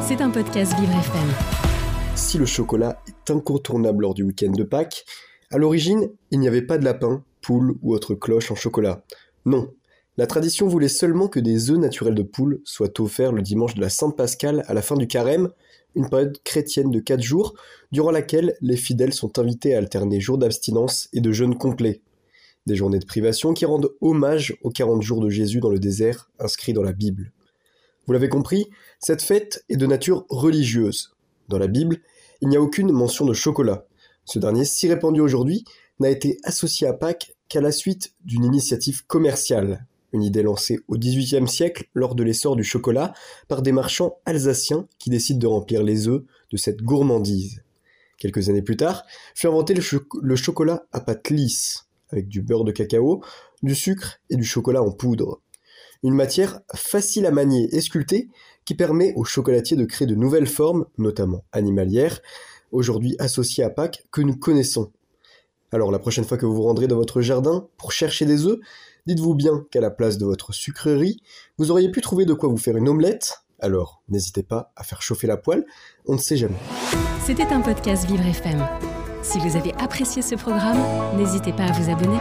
C'est un podcast Vivre FM. Si le chocolat est incontournable lors du week-end de Pâques, à l'origine, il n'y avait pas de lapin, poule ou autre cloche en chocolat. Non, la tradition voulait seulement que des œufs naturels de poule soient offerts le dimanche de la Sainte Pascale à la fin du carême, une période chrétienne de 4 jours, durant laquelle les fidèles sont invités à alterner jours d'abstinence et de jeûne complet. Des journées de privation qui rendent hommage aux 40 jours de Jésus dans le désert inscrits dans la Bible. Vous l'avez compris, cette fête est de nature religieuse. Dans la Bible, il n'y a aucune mention de chocolat. Ce dernier, si répandu aujourd'hui, n'a été associé à Pâques qu'à la suite d'une initiative commerciale, une idée lancée au XVIIIe siècle lors de l'essor du chocolat par des marchands alsaciens qui décident de remplir les œufs de cette gourmandise. Quelques années plus tard, fut inventé le, le chocolat à pâte lisse, avec du beurre de cacao, du sucre et du chocolat en poudre. Une matière facile à manier et sculpter qui permet aux chocolatiers de créer de nouvelles formes, notamment animalières, aujourd'hui associées à Pâques, que nous connaissons. Alors la prochaine fois que vous vous rendrez dans votre jardin pour chercher des œufs, dites-vous bien qu'à la place de votre sucrerie, vous auriez pu trouver de quoi vous faire une omelette. Alors n'hésitez pas à faire chauffer la poêle, on ne sait jamais. C'était un podcast Vivre FM. Si vous avez apprécié ce programme, n'hésitez pas à vous abonner.